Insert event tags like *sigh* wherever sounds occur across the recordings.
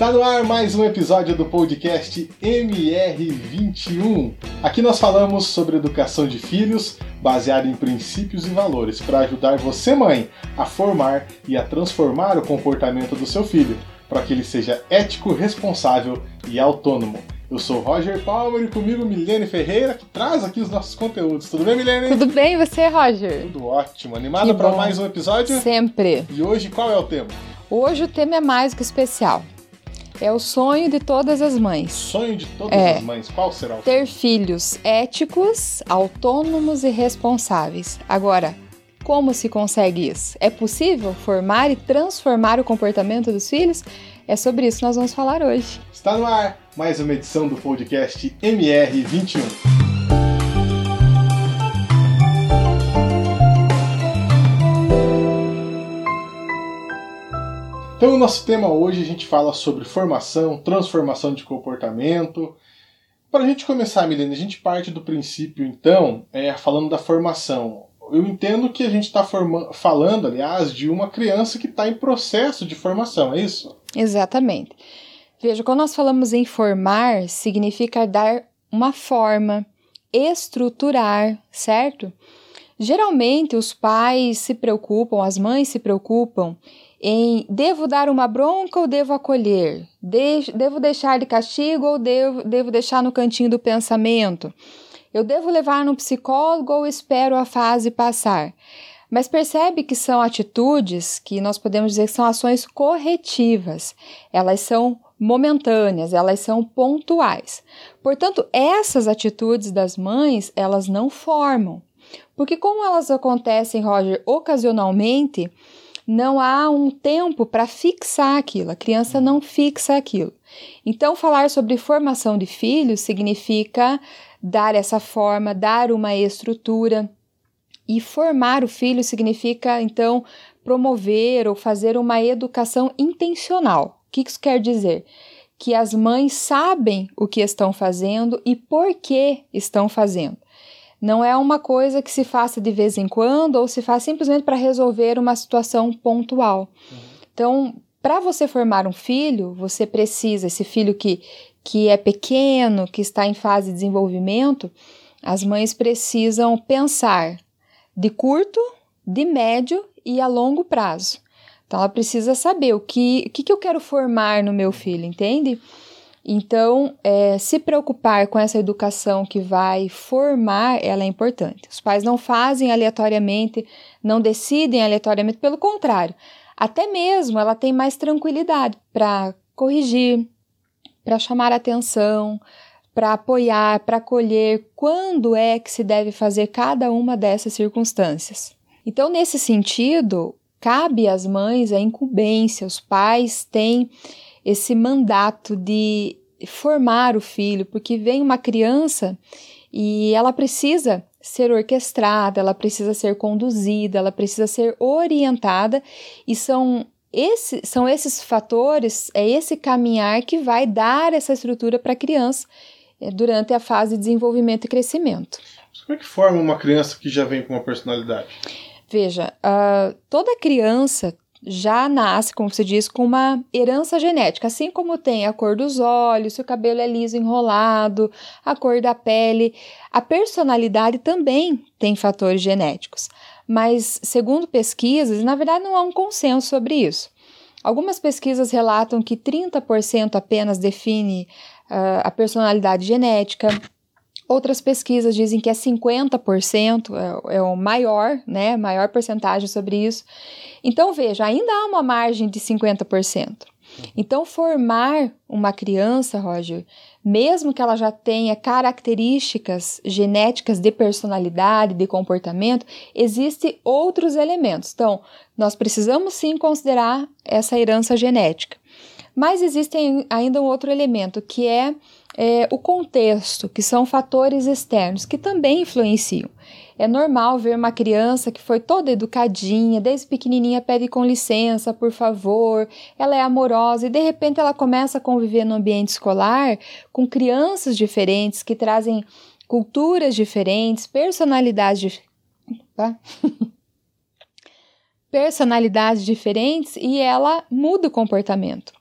Está no ar mais um episódio do podcast MR21. Aqui nós falamos sobre educação de filhos baseado em princípios e valores para ajudar você, mãe, a formar e a transformar o comportamento do seu filho para que ele seja ético, responsável e autônomo. Eu sou Roger Palmer e comigo Milene Ferreira, que traz aqui os nossos conteúdos. Tudo bem, Milene? Tudo bem, e você, Roger? Tudo ótimo. Animada para mais um episódio? Sempre. E hoje qual é o tema? Hoje o tema é mais que especial. É o sonho de todas as mães. Sonho de todas é, as mães. Qual será o Ter filhos éticos, autônomos e responsáveis. Agora, como se consegue isso? É possível formar e transformar o comportamento dos filhos? É sobre isso que nós vamos falar hoje. Está no ar mais uma edição do podcast MR21. Então, o nosso tema hoje a gente fala sobre formação, transformação de comportamento. Para a gente começar, Milene, a gente parte do princípio, então, é, falando da formação. Eu entendo que a gente está falando, aliás, de uma criança que está em processo de formação, é isso? Exatamente. Veja, quando nós falamos em formar, significa dar uma forma, estruturar, certo? Geralmente os pais se preocupam, as mães se preocupam em devo dar uma bronca ou devo acolher? De, devo deixar de castigo ou devo, devo deixar no cantinho do pensamento? Eu devo levar no psicólogo ou espero a fase passar? Mas percebe que são atitudes que nós podemos dizer que são ações corretivas. Elas são momentâneas, elas são pontuais. Portanto, essas atitudes das mães, elas não formam. Porque como elas acontecem, Roger, ocasionalmente, não há um tempo para fixar aquilo, a criança não fixa aquilo. Então, falar sobre formação de filhos significa dar essa forma, dar uma estrutura. E formar o filho significa, então, promover ou fazer uma educação intencional. O que isso quer dizer? Que as mães sabem o que estão fazendo e por que estão fazendo. Não é uma coisa que se faça de vez em quando ou se faz simplesmente para resolver uma situação pontual. Uhum. Então, para você formar um filho, você precisa, esse filho que, que é pequeno, que está em fase de desenvolvimento, as mães precisam pensar de curto, de médio e a longo prazo. Então, ela precisa saber o que, o que, que eu quero formar no meu filho, entende? Então, é, se preocupar com essa educação que vai formar, ela é importante. Os pais não fazem aleatoriamente, não decidem aleatoriamente, pelo contrário, até mesmo ela tem mais tranquilidade para corrigir, para chamar atenção, para apoiar, para acolher quando é que se deve fazer cada uma dessas circunstâncias. Então, nesse sentido, cabe às mães a incumbência, os pais têm esse mandato de formar o filho, porque vem uma criança e ela precisa ser orquestrada, ela precisa ser conduzida, ela precisa ser orientada e são esse, são esses fatores, é esse caminhar que vai dar essa estrutura para a criança é, durante a fase de desenvolvimento e crescimento. Como é que forma uma criança que já vem com uma personalidade? Veja, uh, toda criança já nasce, como se diz, com uma herança genética, assim como tem a cor dos olhos, se o cabelo é liso enrolado, a cor da pele. A personalidade também tem fatores genéticos, mas segundo pesquisas, na verdade não há um consenso sobre isso. Algumas pesquisas relatam que 30% apenas define uh, a personalidade genética, Outras pesquisas dizem que é 50%, é, é o maior, né, maior porcentagem sobre isso. Então, veja, ainda há uma margem de 50%. Então, formar uma criança, Roger, mesmo que ela já tenha características genéticas de personalidade, de comportamento, existem outros elementos. Então, nós precisamos sim considerar essa herança genética. Mas existe ainda um outro elemento que é é, o contexto, que são fatores externos que também influenciam. É normal ver uma criança que foi toda educadinha, desde pequenininha pede com licença, por favor, ela é amorosa e de repente ela começa a conviver no ambiente escolar com crianças diferentes que trazem culturas diferentes, personalidades *laughs* personalidades diferentes e ela muda o comportamento.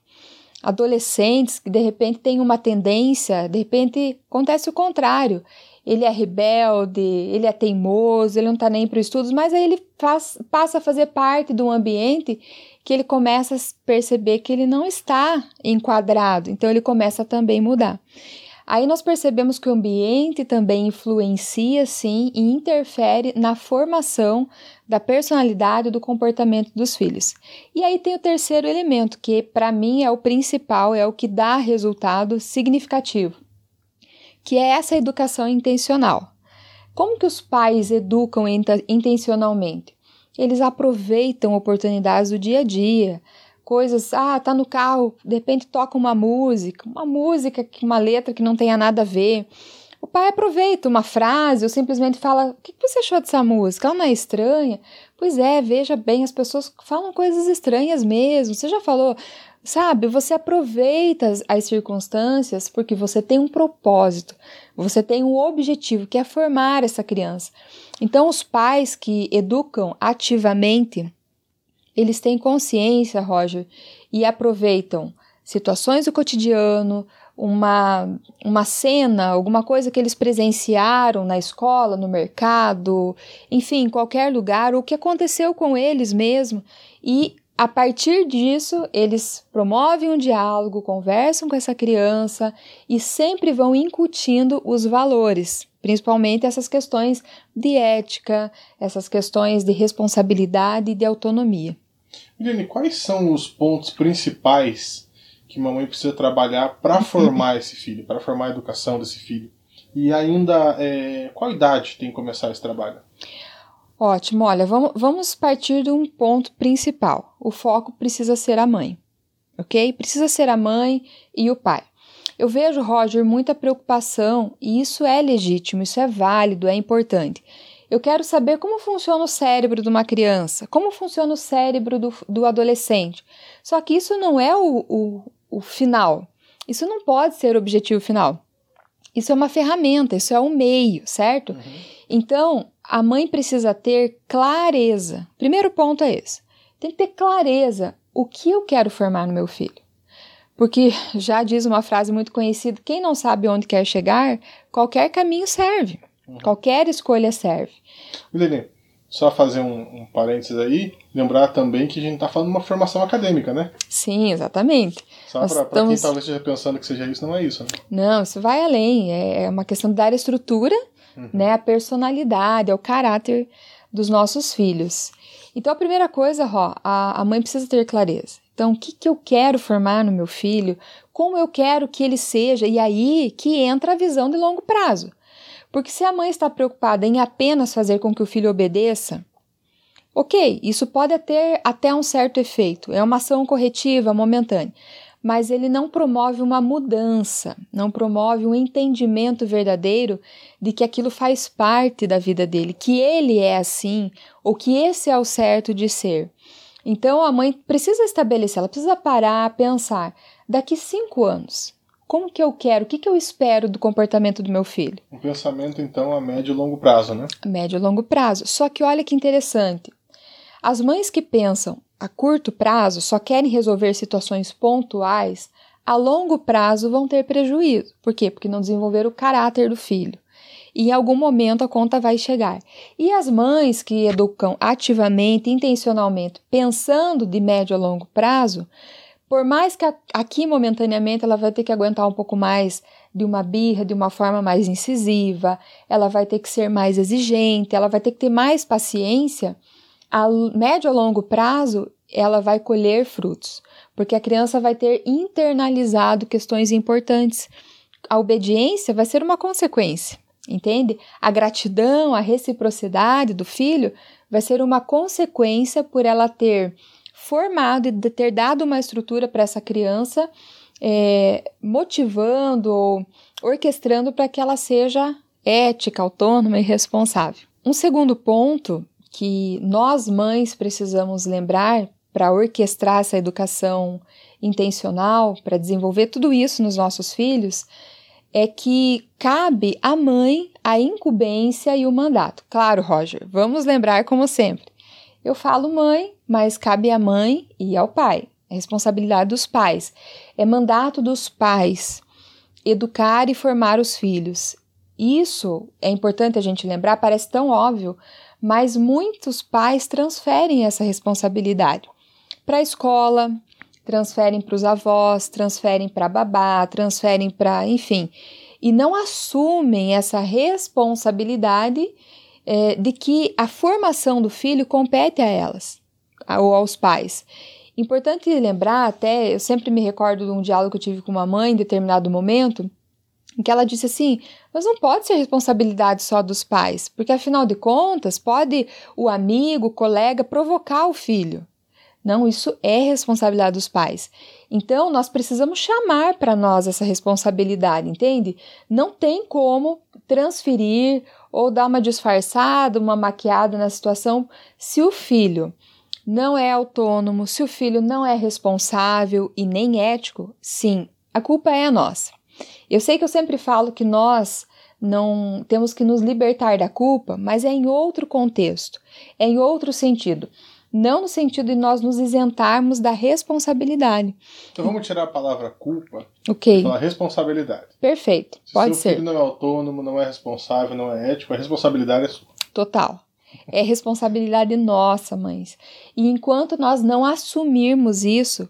Adolescentes que de repente têm uma tendência, de repente acontece o contrário. Ele é rebelde, ele é teimoso, ele não está nem para os estudos, mas aí ele faz, passa a fazer parte de um ambiente que ele começa a perceber que ele não está enquadrado, então ele começa a também mudar. Aí nós percebemos que o ambiente também influencia, sim, e interfere na formação da personalidade e do comportamento dos filhos. E aí tem o terceiro elemento, que para mim é o principal, é o que dá resultado significativo, que é essa educação intencional. Como que os pais educam intencionalmente? Eles aproveitam oportunidades do dia a dia, coisas, ah, tá no carro, de repente toca uma música, uma música, uma letra que não tenha nada a ver. O pai aproveita uma frase ou simplesmente fala: O que você achou dessa música? Ela não é estranha? Pois é, veja bem, as pessoas falam coisas estranhas mesmo. Você já falou, sabe? Você aproveita as, as circunstâncias porque você tem um propósito, você tem um objetivo que é formar essa criança. Então, os pais que educam ativamente eles têm consciência, Roger, e aproveitam situações do cotidiano, uma, uma cena, alguma coisa que eles presenciaram na escola, no mercado, enfim, em qualquer lugar, o que aconteceu com eles mesmo, e a partir disso, eles promovem um diálogo, conversam com essa criança e sempre vão incutindo os valores, principalmente essas questões de ética, essas questões de responsabilidade e de autonomia. Irene, quais são os pontos principais que mamãe precisa trabalhar para *laughs* formar esse filho, para formar a educação desse filho? E ainda, é, qual idade tem que começar esse trabalho? Ótimo, olha, vamos, vamos partir de um ponto principal. O foco precisa ser a mãe, ok? Precisa ser a mãe e o pai. Eu vejo, Roger, muita preocupação e isso é legítimo, isso é válido, é importante. Eu quero saber como funciona o cérebro de uma criança, como funciona o cérebro do, do adolescente. Só que isso não é o, o, o final. Isso não pode ser o objetivo final. Isso é uma ferramenta, isso é um meio, certo? Uhum. Então, a mãe precisa ter clareza. Primeiro ponto é esse. Tem que ter clareza o que eu quero formar no meu filho. Porque já diz uma frase muito conhecida: quem não sabe onde quer chegar, qualquer caminho serve. Uhum. Qualquer escolha serve. Lili, só fazer um, um parênteses aí, lembrar também que a gente está falando de uma formação acadêmica, né? Sim, exatamente. Só para estamos... quem talvez esteja pensando que seja isso, não é isso, né? Não, isso vai além. É, é uma questão de dar estrutura, uhum. né, a personalidade, é o caráter dos nossos filhos. Então, a primeira coisa, ó, a, a mãe precisa ter clareza. Então, o que, que eu quero formar no meu filho? Como eu quero que ele seja? E aí que entra a visão de longo prazo. Porque se a mãe está preocupada em apenas fazer com que o filho obedeça, ok, isso pode ter até um certo efeito, é uma ação corretiva momentânea, mas ele não promove uma mudança, não promove um entendimento verdadeiro de que aquilo faz parte da vida dele, que ele é assim, ou que esse é o certo de ser. Então a mãe precisa estabelecer, ela precisa parar, pensar, daqui cinco anos, como que eu quero, o que, que eu espero do comportamento do meu filho. Um pensamento, então, a médio e longo prazo, né? Médio e longo prazo. Só que olha que interessante. As mães que pensam a curto prazo só querem resolver situações pontuais, a longo prazo vão ter prejuízo. Por quê? Porque não desenvolveram o caráter do filho. E em algum momento a conta vai chegar. E as mães que educam ativamente, intencionalmente, pensando de médio a longo prazo, por mais que aqui momentaneamente ela vai ter que aguentar um pouco mais de uma birra, de uma forma mais incisiva, ela vai ter que ser mais exigente, ela vai ter que ter mais paciência, a médio a longo prazo ela vai colher frutos, porque a criança vai ter internalizado questões importantes. A obediência vai ser uma consequência, entende? A gratidão, a reciprocidade do filho vai ser uma consequência por ela ter formado e ter dado uma estrutura para essa criança, é, motivando ou orquestrando para que ela seja ética, autônoma e responsável. Um segundo ponto que nós mães precisamos lembrar para orquestrar essa educação intencional, para desenvolver tudo isso nos nossos filhos, é que cabe à mãe a incumbência e o mandato. Claro, Roger, vamos lembrar como sempre. Eu falo mãe, mas cabe à mãe e ao pai. é responsabilidade dos pais. É mandato dos pais educar e formar os filhos. Isso é importante a gente lembrar, parece tão óbvio, mas muitos pais transferem essa responsabilidade para a escola, transferem para os avós, transferem para babá, transferem para, enfim, e não assumem essa responsabilidade é, de que a formação do filho compete a elas ou aos pais. Importante lembrar, até eu sempre me recordo de um diálogo que eu tive com uma mãe em determinado momento, em que ela disse assim: mas não pode ser responsabilidade só dos pais, porque afinal de contas, pode o amigo, o colega provocar o filho. Não, isso é responsabilidade dos pais. Então, nós precisamos chamar para nós essa responsabilidade, entende? Não tem como transferir ou dar uma disfarçada, uma maquiada na situação se o filho não é autônomo, se o filho não é responsável e nem ético, sim, a culpa é nossa. Eu sei que eu sempre falo que nós não temos que nos libertar da culpa, mas é em outro contexto, é em outro sentido. Não no sentido de nós nos isentarmos da responsabilidade. Então vamos tirar a palavra culpa Ok. e falar responsabilidade. Perfeito, Se pode seu ser. filho não é autônomo, não é responsável, não é ético, a responsabilidade é sua. Total. É responsabilidade nossa, mães. E enquanto nós não assumirmos isso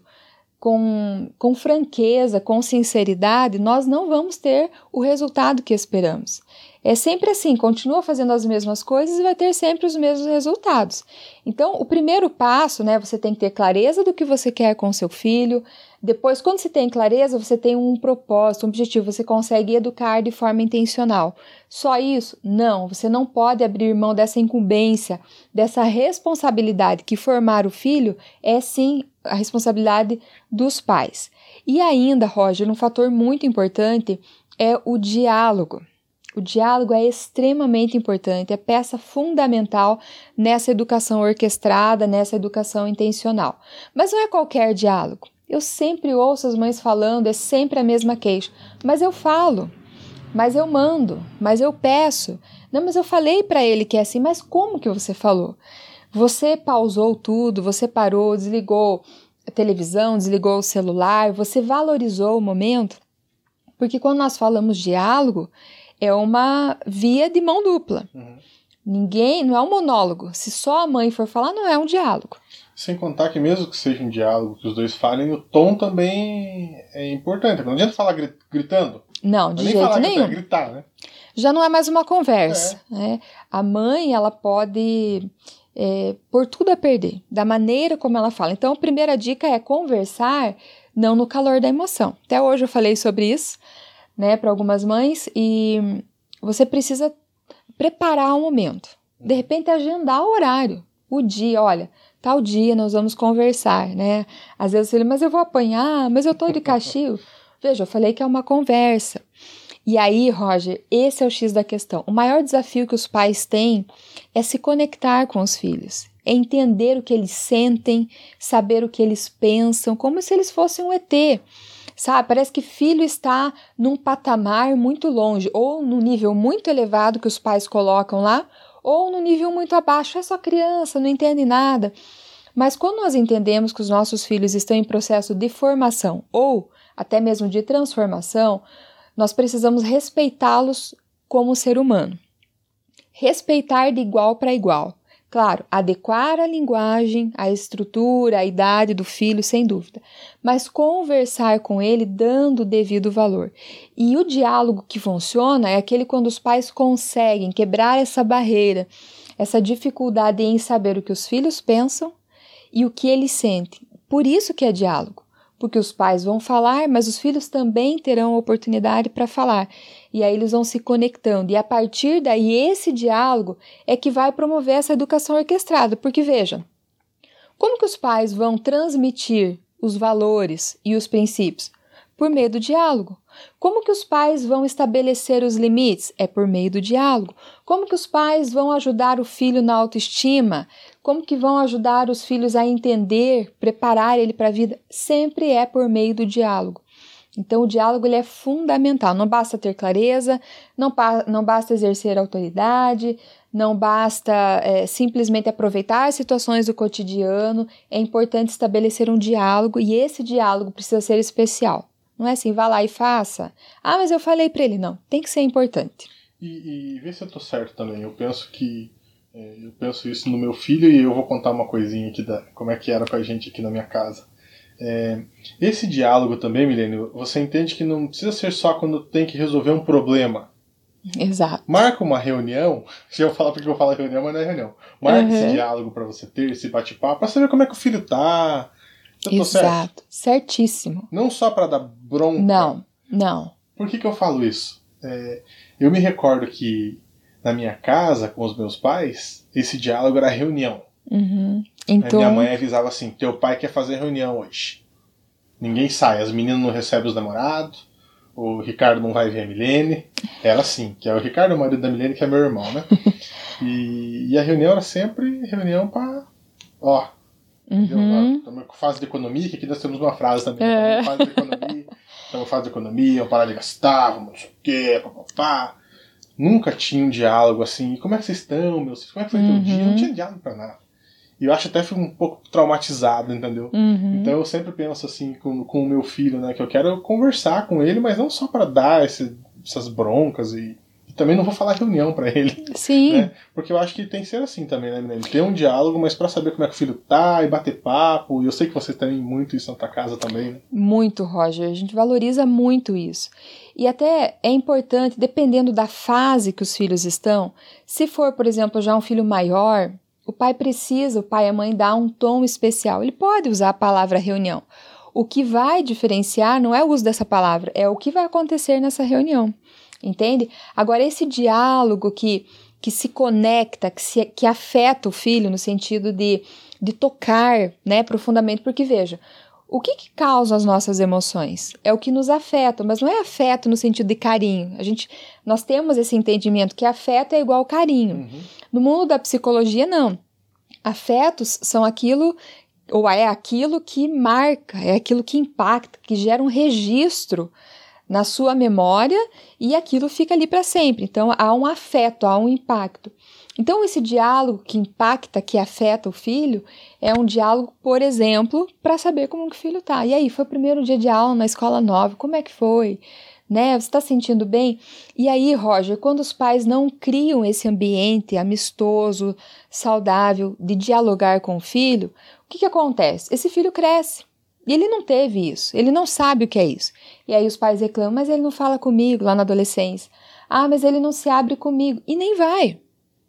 com, com franqueza, com sinceridade, nós não vamos ter o resultado que esperamos. É sempre assim, continua fazendo as mesmas coisas e vai ter sempre os mesmos resultados. Então, o primeiro passo, né, você tem que ter clareza do que você quer com seu filho. Depois, quando você tem clareza, você tem um propósito, um objetivo, você consegue educar de forma intencional. Só isso? Não, você não pode abrir mão dessa incumbência, dessa responsabilidade que formar o filho é sim a responsabilidade dos pais. E ainda, Roger, um fator muito importante é o diálogo. O diálogo é extremamente importante, é peça fundamental nessa educação orquestrada, nessa educação intencional. Mas não é qualquer diálogo. Eu sempre ouço as mães falando, é sempre a mesma queixa. Mas eu falo, mas eu mando, mas eu peço. Não, mas eu falei para ele que é assim, mas como que você falou? Você pausou tudo, você parou, desligou a televisão, desligou o celular, você valorizou o momento? Porque quando nós falamos diálogo, é uma via de mão dupla. Uhum. Ninguém, não é um monólogo. Se só a mãe for falar, não é um diálogo. Sem contar que mesmo que seja um diálogo que os dois falem, o tom também é importante. Não adianta falar gri- gritando. Não, de nem jeito falar nenhum. gritar, é né? Já não é mais uma conversa. Né? A mãe, ela pode é, pôr tudo a perder, da maneira como ela fala. Então, a primeira dica é conversar não no calor da emoção. Até hoje eu falei sobre isso, né, para algumas mães, e você precisa preparar o momento. De repente, agendar o horário, o dia, olha. Tal dia nós vamos conversar, né? Às vezes ele, mas eu vou apanhar, mas eu tô de castigo. *laughs* Veja, eu falei que é uma conversa. E aí, Roger, esse é o X da questão. O maior desafio que os pais têm é se conectar com os filhos, é entender o que eles sentem, saber o que eles pensam, como se eles fossem um ET. Sabe, parece que filho está num patamar muito longe, ou no nível muito elevado que os pais colocam lá, ou no nível muito abaixo, é só criança, não entende nada. Mas quando nós entendemos que os nossos filhos estão em processo de formação ou até mesmo de transformação, nós precisamos respeitá-los como ser humano. Respeitar de igual para igual. Claro, adequar a linguagem, a estrutura, a idade do filho, sem dúvida, mas conversar com ele dando o devido valor. E o diálogo que funciona é aquele quando os pais conseguem quebrar essa barreira, essa dificuldade em saber o que os filhos pensam e o que eles sentem. Por isso que é diálogo porque os pais vão falar, mas os filhos também terão oportunidade para falar. E aí eles vão se conectando. E a partir daí, esse diálogo é que vai promover essa educação orquestrada. Porque veja, como que os pais vão transmitir os valores e os princípios? Por meio do diálogo. Como que os pais vão estabelecer os limites? É por meio do diálogo. Como que os pais vão ajudar o filho na autoestima? Como que vão ajudar os filhos a entender, preparar ele para a vida? Sempre é por meio do diálogo. Então, o diálogo ele é fundamental. Não basta ter clareza, não, não basta exercer autoridade, não basta é, simplesmente aproveitar situações do cotidiano, é importante estabelecer um diálogo e esse diálogo precisa ser especial. Não é assim, vá lá e faça. Ah, mas eu falei para ele, não. Tem que ser importante. E, e vê se eu tô certo também. Eu penso que é, eu penso isso no meu filho e eu vou contar uma coisinha aqui da como é que era com a gente aqui na minha casa. É, esse diálogo também, Milênio, você entende que não precisa ser só quando tem que resolver um problema. Exato. Marca uma reunião. *laughs* Se eu falar porque eu falo reunião, mas não é reunião. Marca uhum. esse diálogo para você ter, esse bate-papo, pra saber como é que o filho tá. Eu Exato. Certo? Certíssimo. Não só para dar bronca. Não, não. Por que, que eu falo isso? É, eu me recordo que na minha casa, com os meus pais, esse diálogo era reunião. Uhum. Então... Minha mãe avisava assim: teu pai quer fazer reunião hoje. Ninguém sai, as meninas não recebem os namorados, o Ricardo não vai ver a Milene. Era assim, que é o Ricardo, o marido da Milene, que é meu irmão, né? *laughs* e, e a reunião era sempre reunião para. Ó, Uhum. Estamos com fase de economia, que aqui nós temos uma frase também. É. Fase de economia, estamos fase de economia, vamos parar de gastar, vamos não sei o quê, papapá. Nunca tinha um diálogo assim. Como é que vocês estão, meus filhos? Como é que foi uhum. teu dia? Não tinha diálogo pra nada. E eu acho até fui um pouco traumatizado, entendeu? Uhum. Então eu sempre penso assim com, com o meu filho, né? Que eu quero conversar com ele, mas não só para dar esse, essas broncas e, e, também não vou falar reunião para ele. Sim. Né? Porque eu acho que tem que ser assim também, né, menino? Ter um diálogo, mas para saber como é que o filho tá e bater papo. E eu sei que você tem muito isso na tua casa também, né? Muito, Roger. A gente valoriza muito isso. E até é importante, dependendo da fase que os filhos estão, se for, por exemplo, já um filho maior, o pai precisa, o pai e a mãe, dar um tom especial. Ele pode usar a palavra reunião. O que vai diferenciar não é o uso dessa palavra, é o que vai acontecer nessa reunião. Entende? Agora, esse diálogo que, que se conecta, que, se, que afeta o filho no sentido de, de tocar né, profundamente, porque veja, o que, que, causa as nossas emoções? É o que nos afeta, mas não é afeto no sentido de carinho. A gente, nós temos esse entendimento que afeto é igual carinho. Uhum. No mundo da psicologia, não. Afetos são aquilo, ou é aquilo que marca, é aquilo que impacta, que gera um registro na sua memória e aquilo fica ali para sempre. Então há um afeto, há um impacto. Então, esse diálogo que impacta, que afeta o filho, é um diálogo, por exemplo, para saber como que o filho tá. E aí, foi o primeiro dia de aula na escola nova, como é que foi? né? Você está sentindo bem? E aí, Roger, quando os pais não criam esse ambiente amistoso, saudável, de dialogar com o filho, o que, que acontece? Esse filho cresce. E ele não teve isso, ele não sabe o que é isso. E aí os pais reclamam, mas ele não fala comigo lá na adolescência. Ah, mas ele não se abre comigo. E nem vai,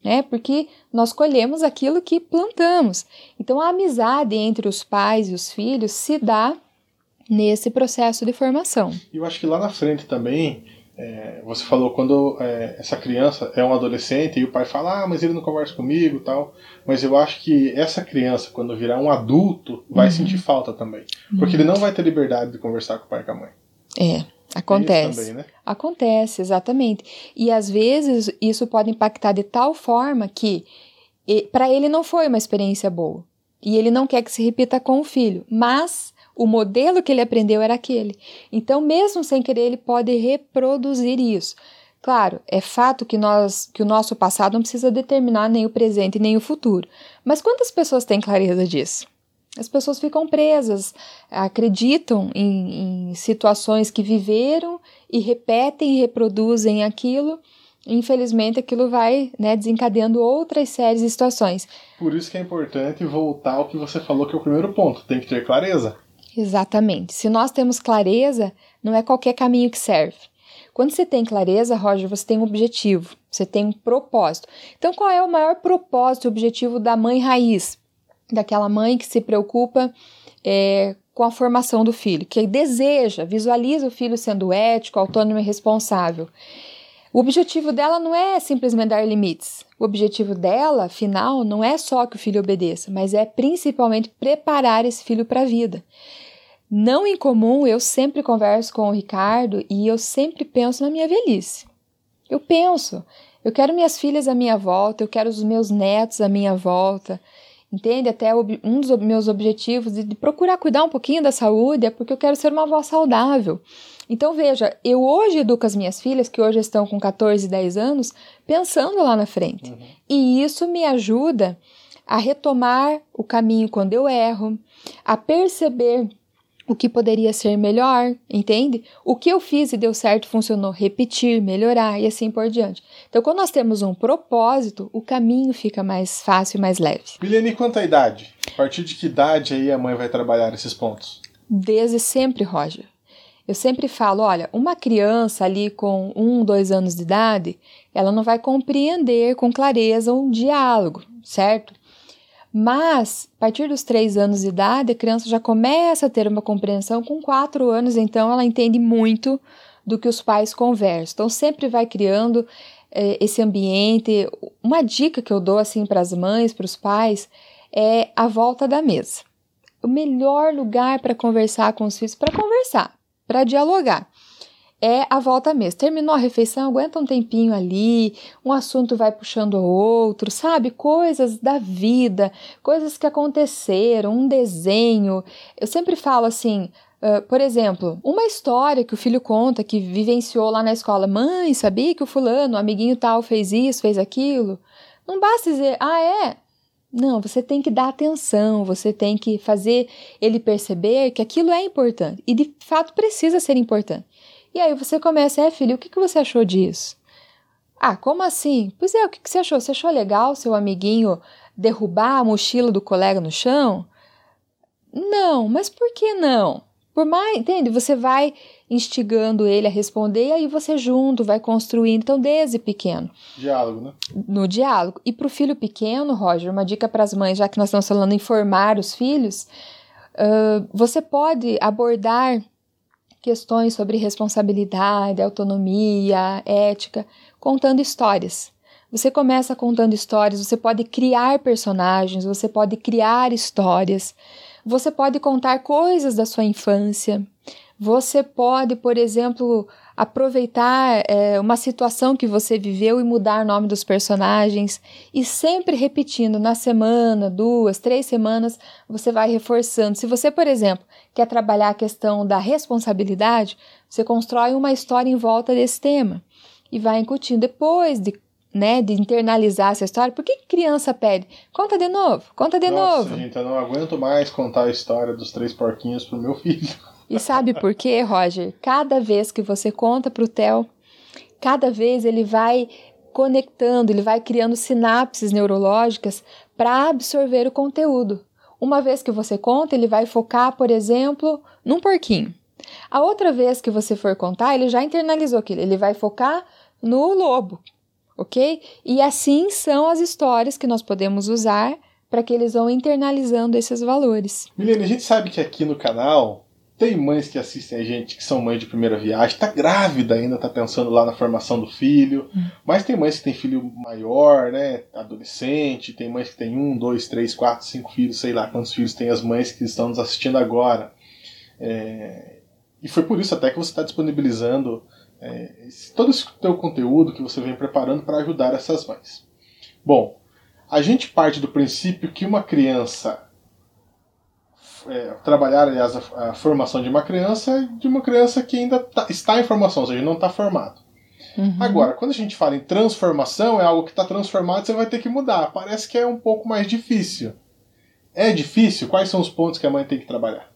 né? Porque nós colhemos aquilo que plantamos. Então a amizade entre os pais e os filhos se dá nesse processo de formação. Eu acho que lá na frente também, é, você falou quando é, essa criança é um adolescente e o pai fala, ah, mas ele não conversa comigo tal. Mas eu acho que essa criança, quando virar um adulto, vai uhum. sentir falta também. Porque ele não vai ter liberdade de conversar com o pai e com a mãe. É. Acontece. Também, né? Acontece, exatamente. E às vezes isso pode impactar de tal forma que para ele não foi uma experiência boa. E ele não quer que se repita com o filho. Mas o modelo que ele aprendeu era aquele. Então, mesmo sem querer, ele pode reproduzir isso. Claro, é fato que, nós, que o nosso passado não precisa determinar nem o presente nem o futuro. Mas quantas pessoas têm clareza disso? As pessoas ficam presas, acreditam em, em situações que viveram e repetem e reproduzem aquilo. Infelizmente, aquilo vai né, desencadeando outras séries de situações. Por isso que é importante voltar ao que você falou, que é o primeiro ponto: tem que ter clareza. Exatamente. Se nós temos clareza, não é qualquer caminho que serve. Quando você tem clareza, Roger, você tem um objetivo, você tem um propósito. Então, qual é o maior propósito e objetivo da mãe raiz? Daquela mãe que se preocupa é, com a formação do filho, que deseja, visualiza o filho sendo ético, autônomo e responsável. O objetivo dela não é simplesmente dar limites. O objetivo dela, afinal, não é só que o filho obedeça, mas é principalmente preparar esse filho para a vida. Não em comum, eu sempre converso com o Ricardo e eu sempre penso na minha velhice. Eu penso, eu quero minhas filhas à minha volta, eu quero os meus netos à minha volta. Entende? Até um dos meus objetivos de, procurar cuidar um pouquinho da saúde é porque eu quero ser uma avó saudável. Então veja, eu hoje educo as minhas filhas, que hoje estão com 14 e 10 anos, pensando lá na frente. Uhum. E isso me ajuda a retomar o caminho quando eu erro, a perceber o que poderia ser melhor, entende? O que eu fiz e deu certo funcionou, repetir, melhorar e assim por diante. Então, quando nós temos um propósito, o caminho fica mais fácil e mais leve. Milene, quanto à idade? A partir de que idade aí a mãe vai trabalhar esses pontos? Desde sempre, Roger. Eu sempre falo, olha, uma criança ali com um, dois anos de idade, ela não vai compreender com clareza um diálogo, certo? Mas, a partir dos três anos de idade, a criança já começa a ter uma compreensão. Com quatro anos, então, ela entende muito do que os pais conversam. Então, sempre vai criando eh, esse ambiente. Uma dica que eu dou assim para as mães, para os pais, é a volta da mesa. O melhor lugar para conversar com os filhos, para conversar, para dialogar é a volta mesmo. Terminou a refeição, aguenta um tempinho ali, um assunto vai puxando o outro, sabe? Coisas da vida, coisas que aconteceram, um desenho. Eu sempre falo assim. Uh, por exemplo, uma história que o filho conta que vivenciou lá na escola. Mãe, sabia que o fulano, o amiguinho tal, fez isso, fez aquilo? Não basta dizer, ah, é? Não, você tem que dar atenção, você tem que fazer ele perceber que aquilo é importante e de fato precisa ser importante. E aí você começa, é filho, o que, que você achou disso? Ah, como assim? Pois é, o que, que você achou? Você achou legal seu amiguinho derrubar a mochila do colega no chão? Não, mas por que não? Por mais, entende? Você vai instigando ele a responder e aí você junto vai construindo, então desde pequeno. Diálogo, né? No diálogo. E para o filho pequeno, Roger, uma dica para as mães, já que nós estamos falando em formar os filhos, uh, você pode abordar questões sobre responsabilidade, autonomia, ética, contando histórias. Você começa contando histórias, você pode criar personagens, você pode criar histórias, você pode contar coisas da sua infância, você pode, por exemplo, aproveitar é, uma situação que você viveu e mudar o nome dos personagens e sempre repetindo na semana, duas, três semanas, você vai reforçando. Se você, por exemplo, quer trabalhar a questão da responsabilidade, você constrói uma história em volta desse tema e vai incutindo depois de né, de internalizar essa história. Por que criança pede? Conta de novo, conta de Nossa, novo. Gente, eu não aguento mais contar a história dos três porquinhos pro meu filho. E sabe por quê, Roger? Cada vez que você conta para o Theo, cada vez ele vai conectando, ele vai criando sinapses neurológicas para absorver o conteúdo. Uma vez que você conta, ele vai focar, por exemplo, num porquinho. A outra vez que você for contar, ele já internalizou aquilo, ele vai focar no lobo, ok? E assim são as histórias que nós podemos usar para que eles vão internalizando esses valores. Milene, a gente sabe que aqui no canal tem mães que assistem a gente que são mães de primeira viagem, tá grávida ainda, tá pensando lá na formação do filho. Hum. Mas tem mães que têm filho maior, né? Adolescente, tem mães que têm um, dois, três, quatro, cinco filhos, sei lá quantos filhos tem as mães que estão nos assistindo agora. É... E foi por isso até que você está disponibilizando é, todo esse teu conteúdo que você vem preparando para ajudar essas mães. Bom, a gente parte do princípio que uma criança é, trabalhar, aliás, a, a, formação de uma criança de uma criança que ainda tá, está em formação, ou seja, não está formado. Uhum. Agora, quando a gente fala em transformação, é algo que está transformado, você vai ter que mudar. Parece que é um pouco mais difícil. É difícil? Quais são os pontos que a mãe tem que trabalhar?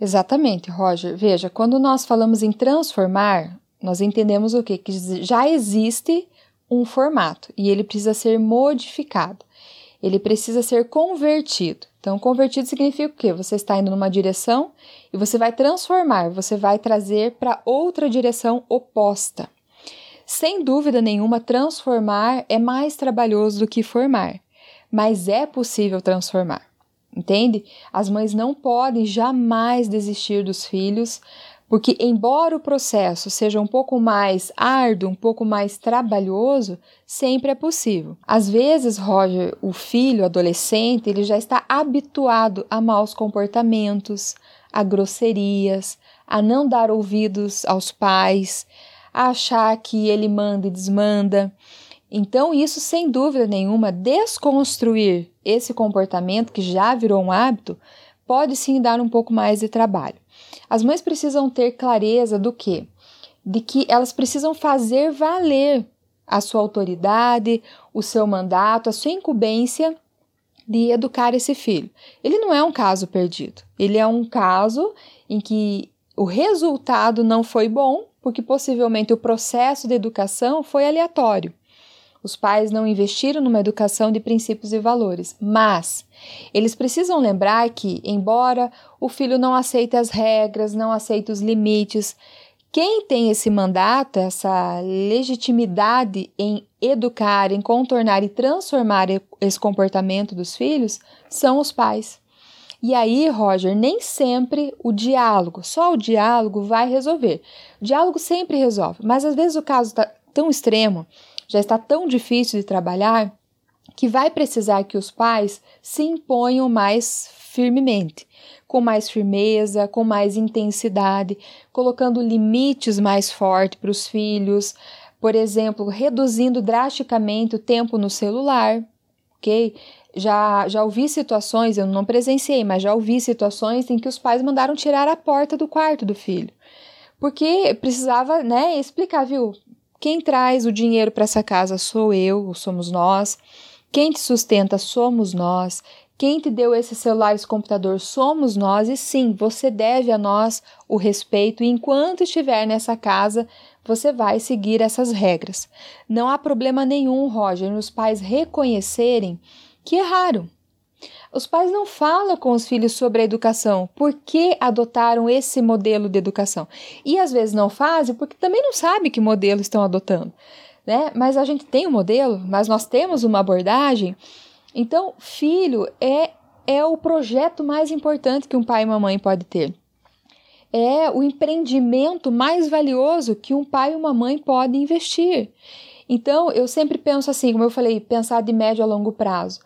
Exatamente, Roger. Veja, quando nós falamos em transformar, nós entendemos o quê? Que já existe um formato e ele precisa ser modificado. Ele precisa ser convertido. Então, convertido significa o quê? Você está indo numa direção e você vai transformar, você vai trazer para outra direção oposta. Sem dúvida nenhuma, transformar é mais trabalhoso do que formar, mas é possível transformar. Entende? As mães não podem jamais desistir dos filhos, porque, embora o processo seja um pouco mais árduo, um pouco mais trabalhoso, sempre é possível. Às vezes, Roger, o filho, adolescente, ele já está habituado a maus comportamentos, a grosserias, a não dar ouvidos aos pais, a achar que ele manda e desmanda. Então, isso sem dúvida nenhuma, desconstruir esse comportamento que já virou um hábito, pode sim dar um pouco mais de trabalho. As mães precisam ter clareza do que? De que elas precisam fazer valer a sua autoridade, o seu mandato, a sua incumbência de educar esse filho. Ele não é um caso perdido, ele é um caso em que o resultado não foi bom, porque possivelmente o processo de educação foi aleatório. Os pais não investiram numa educação de princípios e valores, mas eles precisam lembrar que, embora o filho não aceite as regras, não aceite os limites, quem tem esse mandato, essa legitimidade em educar, em contornar e transformar esse comportamento dos filhos, são os pais. E aí, Roger, nem sempre o diálogo, só o diálogo vai resolver. O diálogo sempre resolve, mas às vezes o caso está tão extremo, já está tão difícil de trabalhar, que vai precisar que os pais se imponham mais firmemente com mais firmeza, com mais intensidade, colocando limites mais fortes para os filhos, por exemplo, reduzindo drasticamente o tempo no celular, ok? Já, já ouvi situações, eu não presenciei, mas já ouvi situações em que os pais mandaram tirar a porta do quarto do filho. Porque precisava, né, explicar, viu? Quem traz o dinheiro para essa casa sou eu, somos nós. Quem te sustenta somos nós. Quem te deu esse celular, esse computador, somos nós, e sim, você deve a nós o respeito, e enquanto estiver nessa casa, você vai seguir essas regras. Não há problema nenhum, Roger, nos pais reconhecerem que erraram. Os pais não falam com os filhos sobre a educação, por que adotaram esse modelo de educação. E às vezes não fazem porque também não sabem que modelo estão adotando. Né? Mas a gente tem um modelo, mas nós temos uma abordagem então, filho é, é o projeto mais importante que um pai e uma mãe pode ter. É o empreendimento mais valioso que um pai e uma mãe podem investir. Então, eu sempre penso assim, como eu falei, pensar de médio a longo prazo.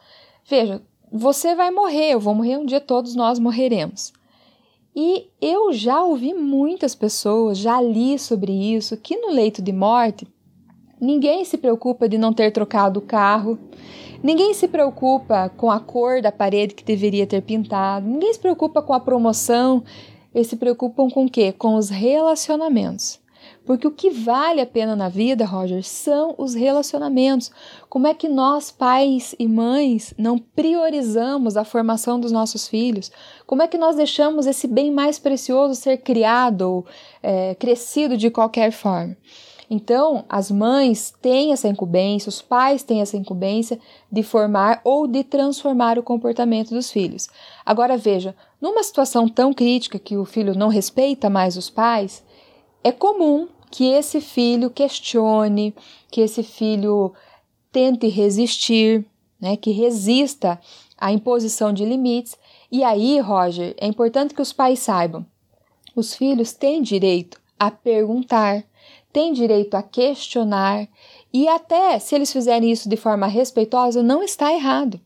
Veja, você vai morrer, eu vou morrer um dia, todos nós morreremos. E eu já ouvi muitas pessoas, já li sobre isso, que no leito de morte, ninguém se preocupa de não ter trocado o carro, Ninguém se preocupa com a cor da parede que deveria ter pintado, ninguém se preocupa com a promoção, eles se preocupam com o quê? Com os relacionamentos. Porque o que vale a pena na vida, Roger, são os relacionamentos. Como é que nós, pais e mães, não priorizamos a formação dos nossos filhos? Como é que nós deixamos esse bem mais precioso ser criado ou é, crescido de qualquer forma? Então, as mães têm essa incumbência, os pais têm essa incumbência de formar ou de transformar o comportamento dos filhos. Agora veja, numa situação tão crítica que o filho não respeita mais os pais, é comum que esse filho questione, que esse filho tente resistir, né, que resista à imposição de limites. E aí, Roger, é importante que os pais saibam: os filhos têm direito a perguntar, têm direito a questionar e até se eles fizerem isso de forma respeitosa, não está errado.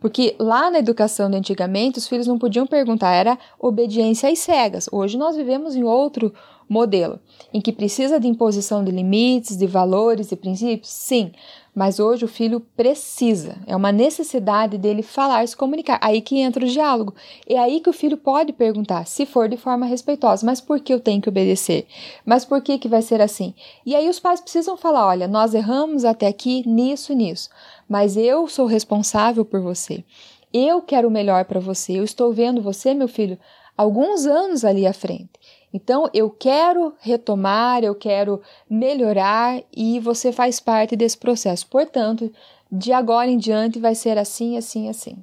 Porque lá na educação de antigamente, os filhos não podiam perguntar, era obediência às cegas. Hoje nós vivemos em outro modelo, em que precisa de imposição de limites, de valores, de princípios? Sim, mas hoje o filho precisa, é uma necessidade dele falar, se comunicar. Aí que entra o diálogo. É aí que o filho pode perguntar, se for de forma respeitosa, mas por que eu tenho que obedecer? Mas por que que vai ser assim? E aí os pais precisam falar, olha, nós erramos até aqui nisso, nisso, mas eu sou responsável por você. Eu quero o melhor para você. Eu estou vendo você, meu filho, alguns anos ali à frente. Então, eu quero retomar, eu quero melhorar e você faz parte desse processo. Portanto, de agora em diante vai ser assim, assim, assim.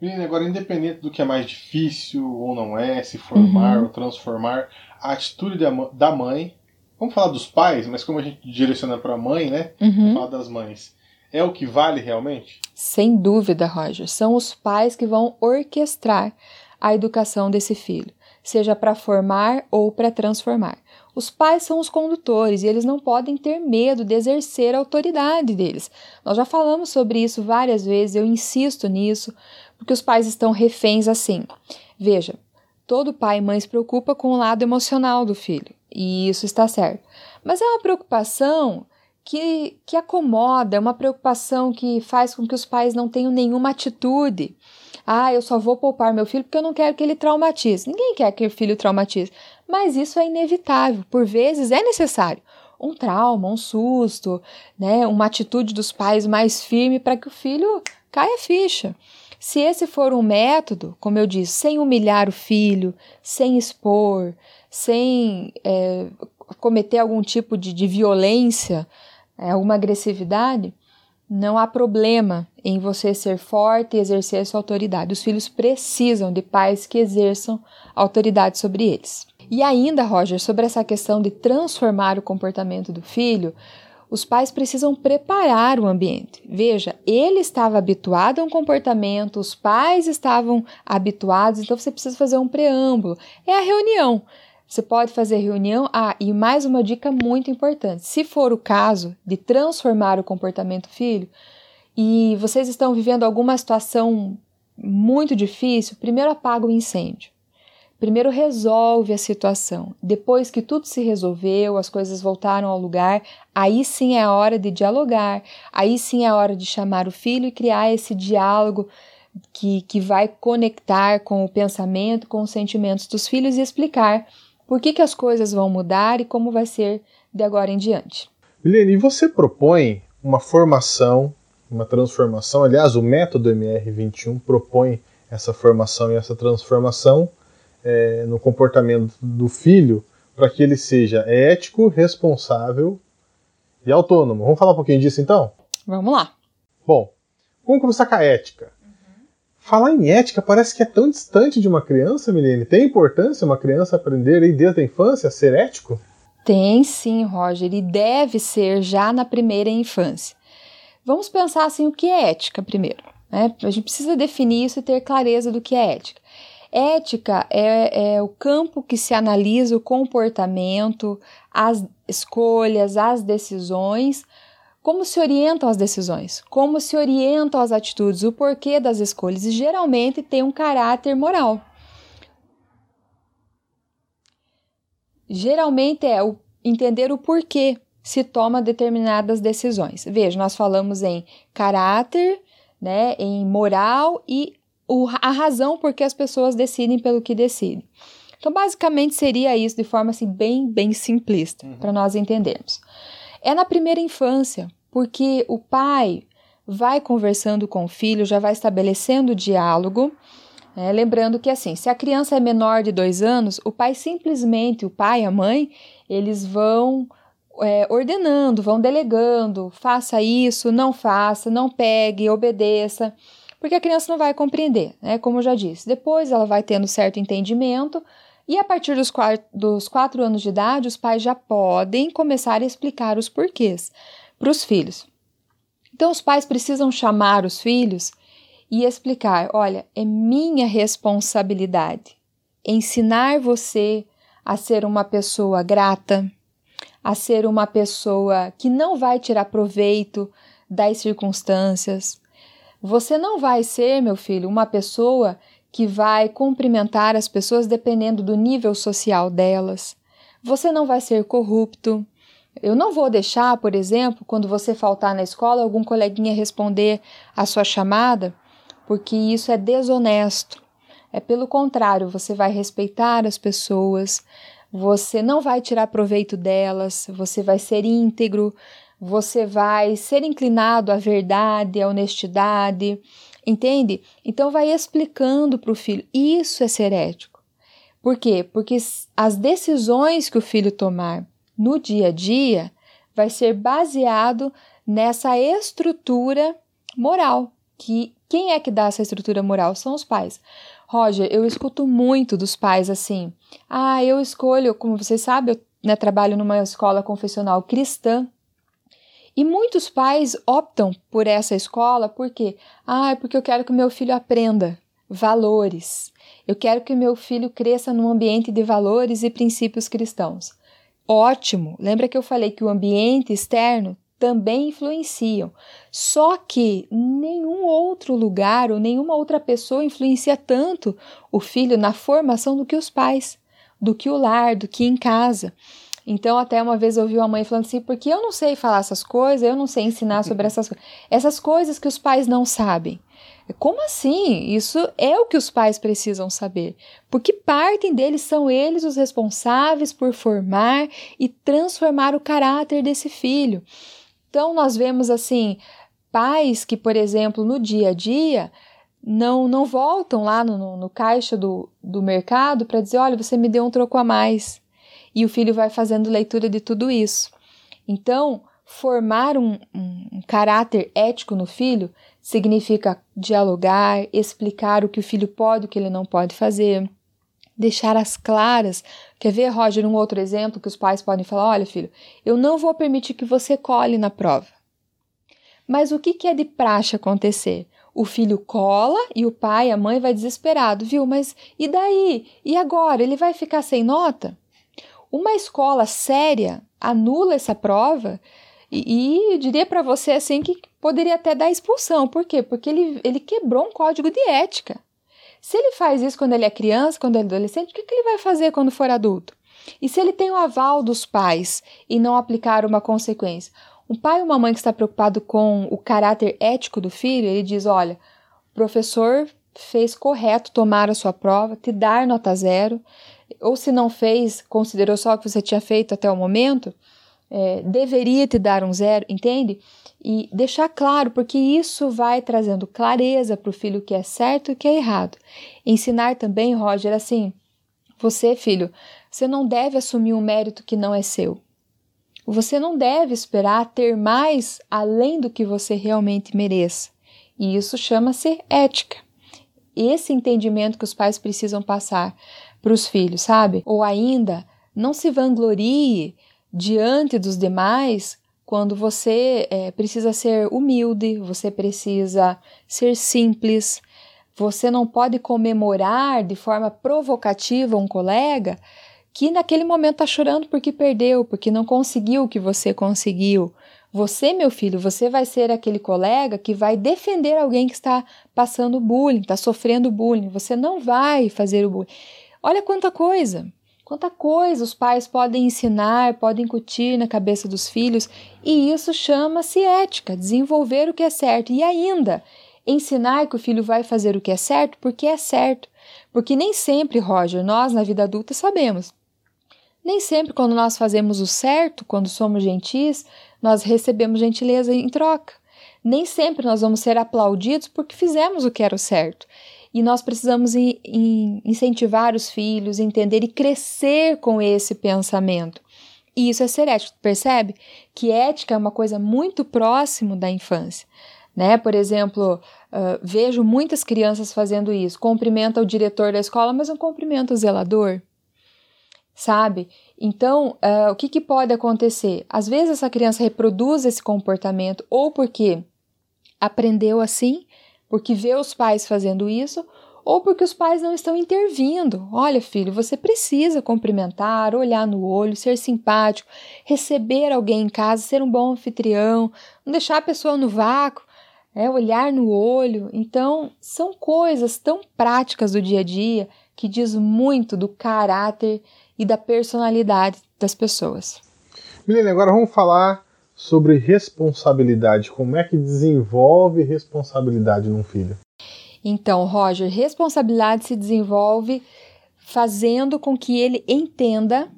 Menina, agora, independente do que é mais difícil ou não é, se formar uhum. ou transformar, a atitude da mãe, vamos falar dos pais, mas como a gente direciona para a mãe, né? Uhum. Vamos falar das mães. É o que vale realmente? Sem dúvida, Roger. São os pais que vão orquestrar a educação desse filho seja para formar ou para transformar. Os pais são os condutores e eles não podem ter medo de exercer a autoridade deles. Nós já falamos sobre isso várias vezes, eu insisto nisso, porque os pais estão reféns assim. Veja, todo pai e mãe se preocupa com o lado emocional do filho, e isso está certo. Mas é uma preocupação que, que acomoda, é uma preocupação que faz com que os pais não tenham nenhuma atitude. Ah, eu só vou poupar meu filho porque eu não quero que ele traumatize. Ninguém quer que o filho traumatize, mas isso é inevitável. Por vezes é necessário um trauma, um susto, né, uma atitude dos pais mais firme para que o filho caia a ficha. Se esse for um método, como eu disse, sem humilhar o filho, sem expor, sem é, cometer algum tipo de, de violência, é, alguma agressividade, não há problema em você ser forte e exercer essa autoridade. Os filhos precisam de pais que exerçam autoridade sobre eles. E ainda, Roger, sobre essa questão de transformar o comportamento do filho, os pais precisam preparar o ambiente. Veja, ele estava habituado a um comportamento, os pais estavam habituados, então você precisa fazer um preâmbulo. É a reunião. Você pode fazer reunião. Ah, e mais uma dica muito importante: se for o caso de transformar o comportamento filho e vocês estão vivendo alguma situação muito difícil, primeiro apaga o incêndio. Primeiro resolve a situação. Depois que tudo se resolveu, as coisas voltaram ao lugar, aí sim é a hora de dialogar, aí sim é a hora de chamar o filho e criar esse diálogo que, que vai conectar com o pensamento, com os sentimentos dos filhos e explicar por que, que as coisas vão mudar e como vai ser de agora em diante. Milene, e você propõe uma formação, uma transformação? Aliás, o método MR21 propõe essa formação e essa transformação é, no comportamento do filho para que ele seja ético, responsável e autônomo. Vamos falar um pouquinho disso então? Vamos lá. Bom, vamos começar com a ética. Falar em ética parece que é tão distante de uma criança, Milene. Tem importância uma criança aprender aí desde a infância a ser ético? Tem sim, Roger, e deve ser já na primeira infância. Vamos pensar assim o que é ética primeiro. Né? A gente precisa definir isso e ter clareza do que é ética. Ética é, é o campo que se analisa o comportamento, as escolhas, as decisões como se orientam as decisões, como se orientam as atitudes, o porquê das escolhas, e geralmente tem um caráter moral. Geralmente é o entender o porquê se toma determinadas decisões. Veja, nós falamos em caráter, né, em moral e o, a razão por que as pessoas decidem pelo que decidem. Então, basicamente seria isso de forma assim bem, bem simplista, uhum. para nós entendermos. É na primeira infância, porque o pai vai conversando com o filho, já vai estabelecendo diálogo. Né? Lembrando que assim, se a criança é menor de dois anos, o pai simplesmente, o pai e a mãe, eles vão é, ordenando, vão delegando, faça isso, não faça, não pegue, obedeça, porque a criança não vai compreender, né? Como eu já disse. Depois ela vai tendo certo entendimento, e a partir dos quatro, dos quatro anos de idade, os pais já podem começar a explicar os porquês para os filhos. Então, os pais precisam chamar os filhos e explicar: olha, é minha responsabilidade ensinar você a ser uma pessoa grata, a ser uma pessoa que não vai tirar proveito das circunstâncias. Você não vai ser, meu filho, uma pessoa que vai cumprimentar as pessoas dependendo do nível social delas. Você não vai ser corrupto. Eu não vou deixar, por exemplo, quando você faltar na escola, algum coleguinha responder a sua chamada, porque isso é desonesto. É pelo contrário, você vai respeitar as pessoas, você não vai tirar proveito delas, você vai ser íntegro, você vai ser inclinado à verdade, à honestidade, entende? Então vai explicando para o filho, isso é ser ético. Por quê? Porque as decisões que o filho tomar no dia a dia vai ser baseado nessa estrutura moral. Que quem é que dá essa estrutura moral? São os pais. Roger, eu escuto muito dos pais assim: ah, eu escolho, como vocês sabem, eu né, trabalho numa escola confessional cristã. E muitos pais optam por essa escola porque, ah, é porque eu quero que meu filho aprenda valores. Eu quero que meu filho cresça num ambiente de valores e princípios cristãos. Ótimo! Lembra que eu falei que o ambiente externo também influenciam. Só que nenhum outro lugar ou nenhuma outra pessoa influencia tanto o filho na formação do que os pais, do que o lar, do que em casa. Então, até uma vez eu ouvi uma mãe falando assim: porque eu não sei falar essas coisas, eu não sei ensinar sobre *laughs* essas coisas. Essas coisas que os pais não sabem. Como assim? Isso é o que os pais precisam saber, porque partem deles são eles os responsáveis por formar e transformar o caráter desse filho. Então nós vemos assim pais que, por exemplo, no dia a dia não não voltam lá no, no, no caixa do, do mercado para dizer, olha, você me deu um troco a mais. E o filho vai fazendo leitura de tudo isso. Então, formar um, um, caráter ético no filho significa dialogar, explicar o que o filho pode e o que ele não pode fazer, deixar as claras. Quer ver, Roger, um outro exemplo que os pais podem falar: olha, filho, eu não vou permitir que você cole na prova. Mas o que, que é de praxe acontecer? O filho cola e o pai, a mãe vai desesperado, viu? Mas e daí? E agora? Ele vai ficar sem nota? Uma escola séria anula essa prova e, e diria para você assim que poderia até dar expulsão. Por quê? Porque ele, ele quebrou um código de ética. Se ele faz isso quando ele é criança, quando ele é adolescente, o que, que ele vai fazer quando for adulto? E se ele tem o aval dos pais e não aplicar uma consequência? Um pai ou uma mãe que está preocupado com o caráter ético do filho, ele diz: olha, o professor fez correto tomar a sua prova, te dar nota zero, ou se não fez, considerou só o que você tinha feito até o momento, é, deveria te dar um zero, entende? E deixar claro, porque isso vai trazendo clareza para o filho que é certo e o que é errado. Ensinar também, Roger, assim: você, filho, você não deve assumir um mérito que não é seu. Você não deve esperar ter mais além do que você realmente mereça. E isso chama-se ética. Esse entendimento que os pais precisam passar para os filhos, sabe? Ou ainda, não se vanglorie diante dos demais quando você é, precisa ser humilde, você precisa ser simples, você não pode comemorar de forma provocativa um colega que naquele momento está chorando porque perdeu, porque não conseguiu o que você conseguiu. Você, meu filho, você vai ser aquele colega que vai defender alguém que está passando bullying, está sofrendo bullying. Você não vai fazer o bullying. Olha quanta coisa, quanta coisa os pais podem ensinar, podem incutir na cabeça dos filhos, e isso chama-se ética, desenvolver o que é certo e ainda ensinar que o filho vai fazer o que é certo porque é certo. Porque nem sempre, Roger, nós na vida adulta sabemos. Nem sempre, quando nós fazemos o certo, quando somos gentis, nós recebemos gentileza em troca. Nem sempre nós vamos ser aplaudidos porque fizemos o que era o certo. E nós precisamos in, in, incentivar os filhos, entender e crescer com esse pensamento. E isso é ser ético, percebe? Que ética é uma coisa muito próximo da infância. Né? Por exemplo, uh, vejo muitas crianças fazendo isso. Cumprimenta o diretor da escola, mas não cumprimenta o zelador. Sabe? Então, uh, o que, que pode acontecer? Às vezes essa criança reproduz esse comportamento ou porque aprendeu assim, porque vê os pais fazendo isso, ou porque os pais não estão intervindo. Olha, filho, você precisa cumprimentar, olhar no olho, ser simpático, receber alguém em casa, ser um bom anfitrião, não deixar a pessoa no vácuo, é, olhar no olho. Então, são coisas tão práticas do dia a dia que diz muito do caráter e da personalidade das pessoas. Milene, agora vamos falar sobre responsabilidade. Como é que desenvolve responsabilidade num filho? Então, Roger, responsabilidade se desenvolve fazendo com que ele entenda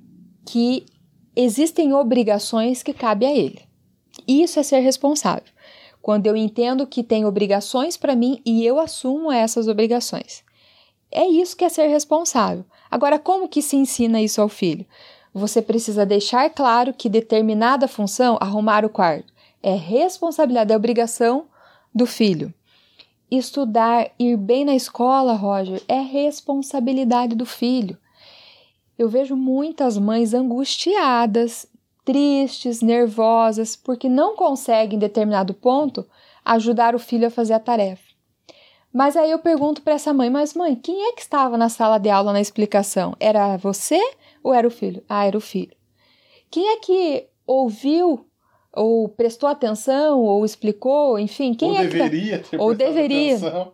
que existem obrigações que cabem a ele. Isso é ser responsável. Quando eu entendo que tem obrigações para mim e eu assumo essas obrigações. É isso que é ser responsável. Agora, como que se ensina isso ao filho? Você precisa deixar claro que determinada função, arrumar o quarto, é responsabilidade, é obrigação do filho. Estudar, ir bem na escola, Roger, é responsabilidade do filho. Eu vejo muitas mães angustiadas, tristes, nervosas, porque não conseguem, em determinado ponto, ajudar o filho a fazer a tarefa. Mas aí eu pergunto para essa mãe: Mas, mãe, quem é que estava na sala de aula na explicação? Era você ou era o filho? Ah, era o filho. Quem é que ouviu ou prestou atenção ou explicou, enfim, quem ou é deveria que ter ou deveria atenção.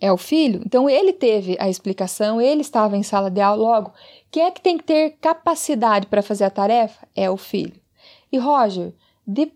É o filho? Então ele teve a explicação, ele estava em sala de aula logo. Quem é que tem que ter capacidade para fazer a tarefa? É o filho. E Roger, de,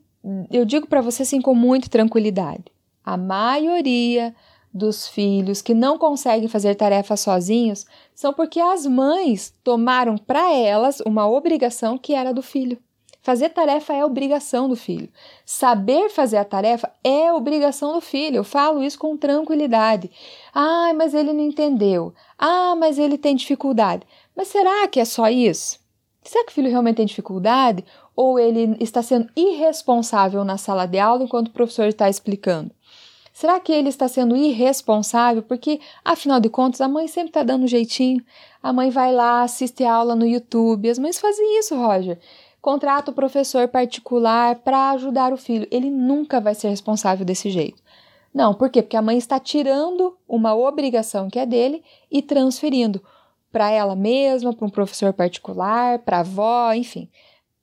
eu digo para você assim com muita tranquilidade: a maioria dos filhos que não conseguem fazer tarefas sozinhos são porque as mães tomaram para elas uma obrigação que era do filho. Fazer tarefa é obrigação do filho. Saber fazer a tarefa é obrigação do filho. Eu falo isso com tranquilidade. Ah, mas ele não entendeu. Ah, mas ele tem dificuldade. Mas será que é só isso? Será que o filho realmente tem dificuldade? Ou ele está sendo irresponsável na sala de aula enquanto o professor está explicando? Será que ele está sendo irresponsável? Porque, afinal de contas, a mãe sempre está dando jeitinho. A mãe vai lá, assiste a aula no YouTube. As mães fazem isso, Roger. Contrata o professor particular para ajudar o filho. Ele nunca vai ser responsável desse jeito. Não, por quê? Porque a mãe está tirando uma obrigação que é dele e transferindo para ela mesma, para um professor particular, para a avó, enfim,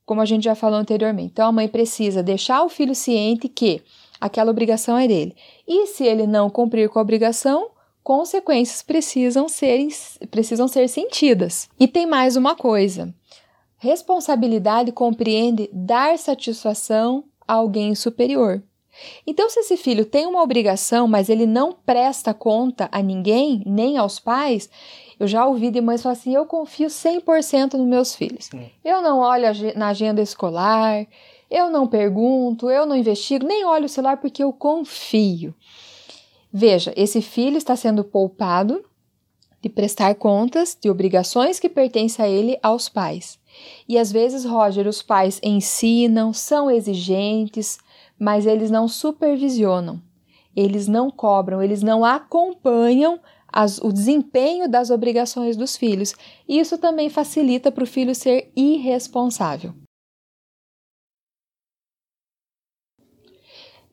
como a gente já falou anteriormente. Então a mãe precisa deixar o filho ciente que aquela obrigação é dele. E se ele não cumprir com a obrigação, consequências precisam ser, precisam ser sentidas. E tem mais uma coisa: responsabilidade compreende dar satisfação a alguém superior. Então, se esse filho tem uma obrigação, mas ele não presta conta a ninguém, nem aos pais, eu já ouvi de mães falar assim: eu confio 100% nos meus filhos. Eu não olho na agenda escolar, eu não pergunto, eu não investigo, nem olho o celular porque eu confio. Veja, esse filho está sendo poupado de prestar contas de obrigações que pertencem a ele aos pais. E às vezes, Roger, os pais ensinam, são exigentes, mas eles não supervisionam, eles não cobram, eles não acompanham as, o desempenho das obrigações dos filhos. Isso também facilita para o filho ser irresponsável.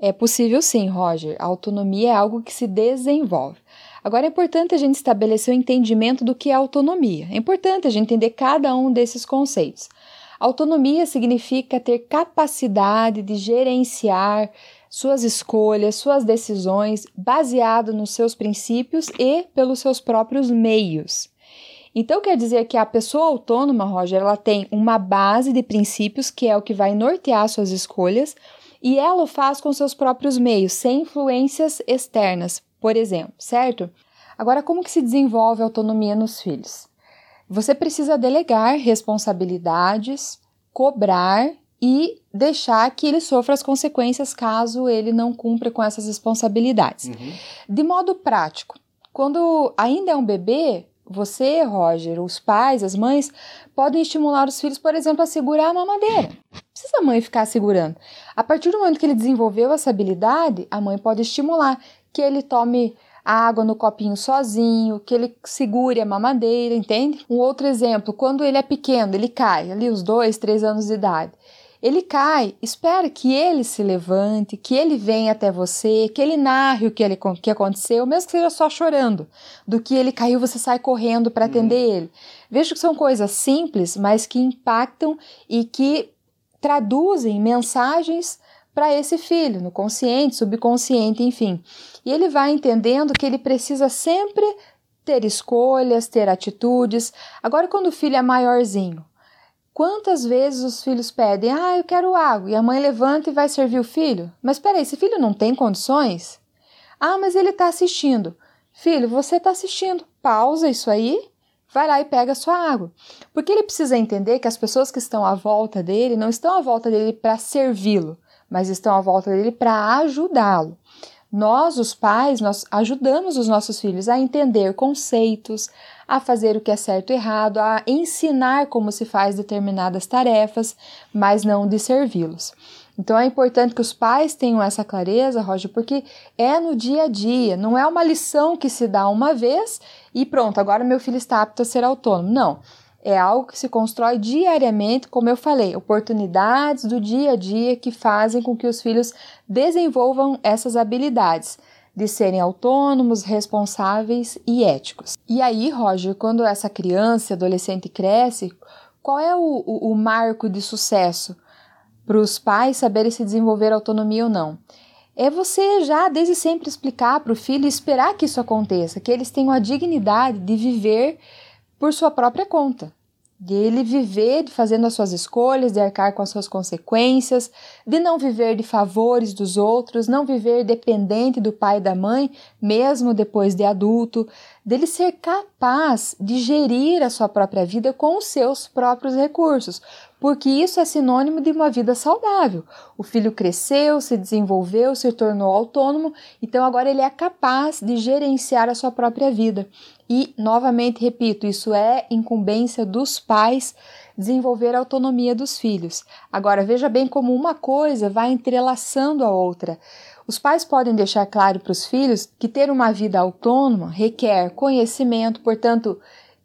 É possível sim, Roger. A autonomia é algo que se desenvolve. Agora é importante a gente estabelecer o entendimento do que é autonomia. É importante a gente entender cada um desses conceitos. Autonomia significa ter capacidade de gerenciar suas escolhas, suas decisões, baseado nos seus princípios e pelos seus próprios meios. Então quer dizer que a pessoa autônoma, Roger, ela tem uma base de princípios que é o que vai nortear suas escolhas, e ela o faz com seus próprios meios, sem influências externas, por exemplo, certo? Agora, como que se desenvolve a autonomia nos filhos? Você precisa delegar responsabilidades, cobrar e deixar que ele sofra as consequências caso ele não cumpra com essas responsabilidades. Uhum. De modo prático, quando ainda é um bebê, você, Roger, os pais, as mães, podem estimular os filhos, por exemplo, a segurar a mamadeira. Não precisa a mãe ficar segurando. A partir do momento que ele desenvolveu essa habilidade, a mãe pode estimular que ele tome água no copinho sozinho, que ele segure a mamadeira, entende? Um outro exemplo, quando ele é pequeno, ele cai, ali os dois, três anos de idade. Ele cai, espera que ele se levante, que ele venha até você, que ele narre o que, ele, que aconteceu, mesmo que seja só chorando. Do que ele caiu, você sai correndo para atender uhum. ele. Vejo que são coisas simples, mas que impactam e que traduzem mensagens para esse filho, no consciente, subconsciente, enfim. E ele vai entendendo que ele precisa sempre ter escolhas, ter atitudes. Agora, quando o filho é maiorzinho, Quantas vezes os filhos pedem, ah, eu quero água, e a mãe levanta e vai servir o filho? Mas peraí, esse filho não tem condições? Ah, mas ele está assistindo. Filho, você está assistindo, pausa isso aí, vai lá e pega a sua água. Porque ele precisa entender que as pessoas que estão à volta dele não estão à volta dele para servi-lo, mas estão à volta dele para ajudá-lo. Nós, os pais, nós ajudamos os nossos filhos a entender conceitos, a fazer o que é certo e errado, a ensinar como se faz determinadas tarefas, mas não de servi-los. Então é importante que os pais tenham essa clareza, Roger, porque é no dia a dia, não é uma lição que se dá uma vez e pronto, agora meu filho está apto a ser autônomo. Não. É algo que se constrói diariamente, como eu falei, oportunidades do dia a dia que fazem com que os filhos desenvolvam essas habilidades de serem autônomos, responsáveis e éticos. E aí, Roger, quando essa criança, adolescente cresce, qual é o, o, o marco de sucesso para os pais saberem se desenvolver autonomia ou não? é você já desde sempre explicar para o filho e esperar que isso aconteça, que eles tenham a dignidade de viver por sua própria conta. De ele viver fazendo as suas escolhas, de arcar com as suas consequências, de não viver de favores dos outros, não viver dependente do pai e da mãe, mesmo depois de adulto, dele ser capaz de gerir a sua própria vida com os seus próprios recursos, porque isso é sinônimo de uma vida saudável. O filho cresceu, se desenvolveu, se tornou autônomo, então agora ele é capaz de gerenciar a sua própria vida. E, novamente, repito, isso é incumbência dos pais desenvolver a autonomia dos filhos. Agora, veja bem como uma coisa vai entrelaçando a outra. Os pais podem deixar claro para os filhos que ter uma vida autônoma requer conhecimento, portanto,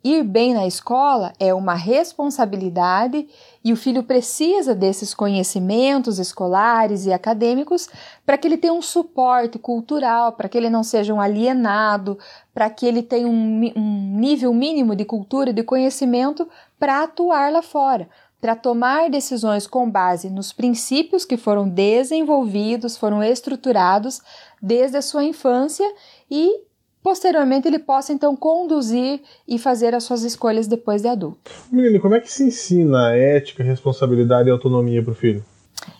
Ir bem na escola é uma responsabilidade e o filho precisa desses conhecimentos escolares e acadêmicos para que ele tenha um suporte cultural, para que ele não seja um alienado, para que ele tenha um, um nível mínimo de cultura e de conhecimento para atuar lá fora para tomar decisões com base nos princípios que foram desenvolvidos, foram estruturados desde a sua infância e posteriormente ele possa então conduzir e fazer as suas escolhas depois de adulto. Menino, como é que se ensina ética, responsabilidade e autonomia para o filho?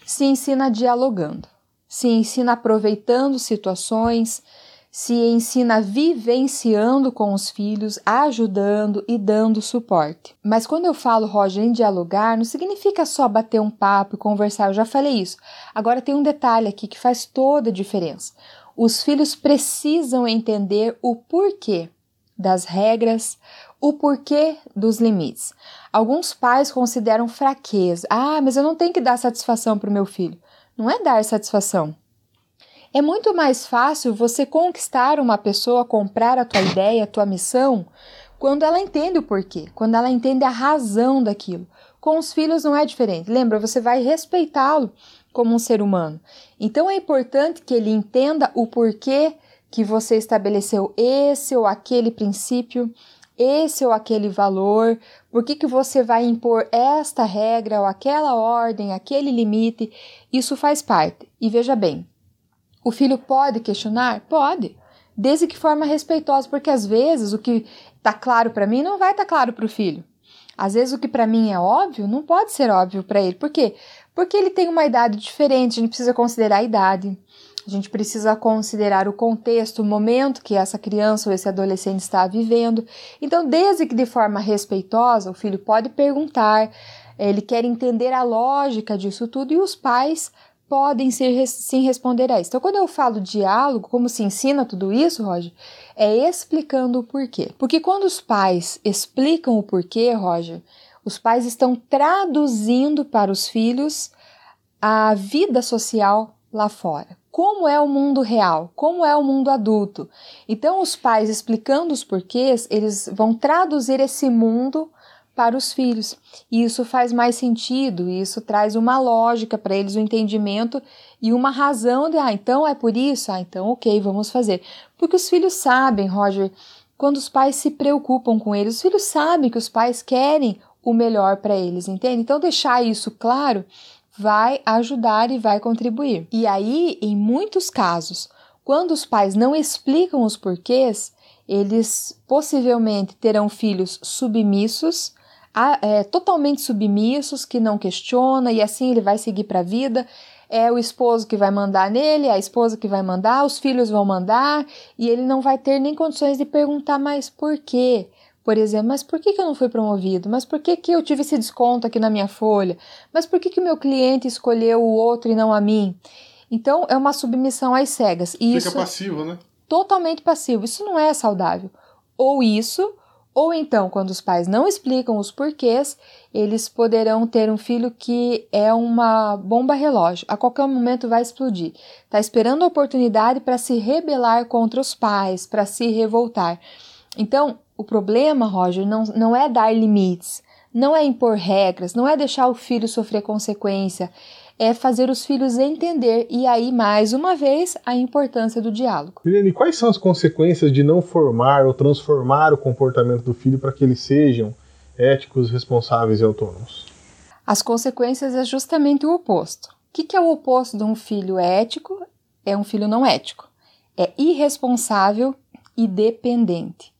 Se ensina dialogando, se ensina aproveitando situações, se ensina vivenciando com os filhos, ajudando e dando suporte. Mas quando eu falo, Roger, em dialogar, não significa só bater um papo e conversar, eu já falei isso. Agora tem um detalhe aqui que faz toda a diferença. Os filhos precisam entender o porquê das regras, o porquê dos limites. Alguns pais consideram fraqueza. Ah, mas eu não tenho que dar satisfação para o meu filho. Não é dar satisfação. É muito mais fácil você conquistar uma pessoa, comprar a tua ideia, a tua missão, quando ela entende o porquê, quando ela entende a razão daquilo. Com os filhos não é diferente. Lembra, você vai respeitá-lo como um ser humano. Então é importante que ele entenda o porquê que você estabeleceu esse ou aquele princípio, esse ou aquele valor, por que, que você vai impor esta regra ou aquela ordem, aquele limite. Isso faz parte. E veja bem, o filho pode questionar? Pode. Desde que forma respeitosa, porque às vezes o que está claro para mim não vai estar tá claro para o filho. Às vezes o que para mim é óbvio não pode ser óbvio para ele. Por quê? Porque ele tem uma idade diferente, a gente precisa considerar a idade. A gente precisa considerar o contexto, o momento que essa criança ou esse adolescente está vivendo. Então, desde que de forma respeitosa, o filho pode perguntar, ele quer entender a lógica disso tudo e os pais podem ser, sim responder a isso. Então, quando eu falo diálogo, como se ensina tudo isso, Roger, é explicando o porquê. Porque quando os pais explicam o porquê, Roger, os pais estão traduzindo para os filhos a vida social lá fora. Como é o mundo real? Como é o mundo adulto? Então, os pais explicando os porquês, eles vão traduzir esse mundo para os filhos. E isso faz mais sentido, isso traz uma lógica para eles, um entendimento e uma razão de, ah, então é por isso? Ah, então ok, vamos fazer. Porque os filhos sabem, Roger, quando os pais se preocupam com eles, os filhos sabem que os pais querem o melhor para eles, entende? Então, deixar isso claro vai ajudar e vai contribuir. E aí, em muitos casos, quando os pais não explicam os porquês, eles possivelmente terão filhos submissos, é, totalmente submissos, que não questiona e assim ele vai seguir para a vida. É o esposo que vai mandar nele, é a esposa que vai mandar, os filhos vão mandar e ele não vai ter nem condições de perguntar mais por quê. Por exemplo, mas por que, que eu não fui promovido? Mas por que, que eu tive esse desconto aqui na minha folha? Mas por que, que o meu cliente escolheu o outro e não a mim? Então, é uma submissão às cegas. Fica isso passivo, né? Totalmente passivo. Isso não é saudável. Ou isso, ou então, quando os pais não explicam os porquês, eles poderão ter um filho que é uma bomba relógio, a qualquer momento vai explodir. Está esperando a oportunidade para se rebelar contra os pais, para se revoltar. Então, o problema, Roger, não, não é dar limites, não é impor regras, não é deixar o filho sofrer consequência, é fazer os filhos entender e aí, mais uma vez, a importância do diálogo. Liliane, quais são as consequências de não formar ou transformar o comportamento do filho para que eles sejam éticos, responsáveis e autônomos? As consequências é justamente o oposto. O que é o oposto de um filho ético? é um filho não ético, é irresponsável e dependente.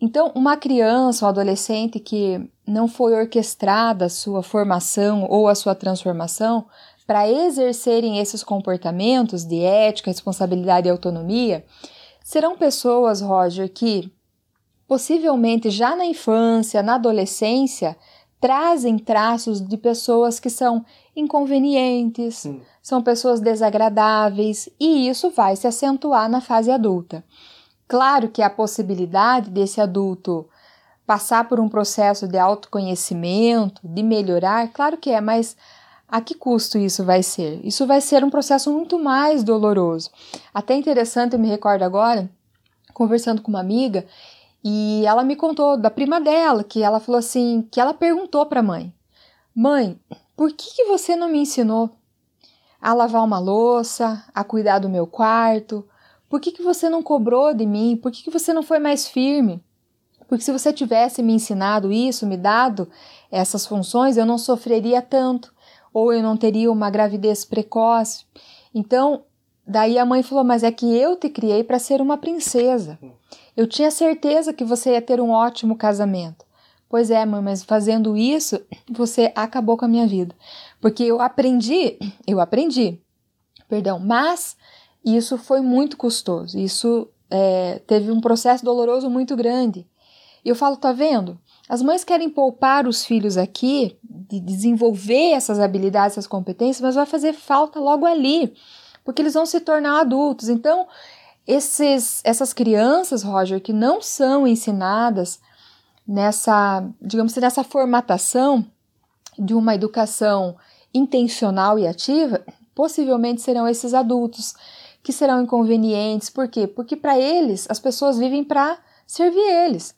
Então, uma criança ou adolescente que não foi orquestrada a sua formação ou a sua transformação para exercerem esses comportamentos de ética, responsabilidade e autonomia, serão pessoas, Roger, que possivelmente já na infância, na adolescência, trazem traços de pessoas que são inconvenientes, hum. são pessoas desagradáveis, e isso vai se acentuar na fase adulta. Claro que a possibilidade desse adulto passar por um processo de autoconhecimento, de melhorar, claro que é, mas a que custo isso vai ser? Isso vai ser um processo muito mais doloroso. Até interessante, eu me recordo agora, conversando com uma amiga, e ela me contou da prima dela, que ela falou assim, que ela perguntou para a mãe: "Mãe, por que, que você não me ensinou a lavar uma louça, a cuidar do meu quarto, por que, que você não cobrou de mim? Por que, que você não foi mais firme? Porque se você tivesse me ensinado isso, me dado essas funções, eu não sofreria tanto, ou eu não teria uma gravidez precoce. Então, daí a mãe falou: Mas é que eu te criei para ser uma princesa. Eu tinha certeza que você ia ter um ótimo casamento. Pois é, mãe, mas fazendo isso, você acabou com a minha vida. Porque eu aprendi, eu aprendi, perdão, mas isso foi muito custoso, isso é, teve um processo doloroso muito grande. E eu falo, tá vendo? As mães querem poupar os filhos aqui, de desenvolver essas habilidades, essas competências, mas vai fazer falta logo ali, porque eles vão se tornar adultos. Então, esses, essas crianças, Roger, que não são ensinadas nessa, digamos assim, nessa formatação de uma educação intencional e ativa, possivelmente serão esses adultos que serão inconvenientes. Por quê? Porque para eles, as pessoas vivem para servir eles.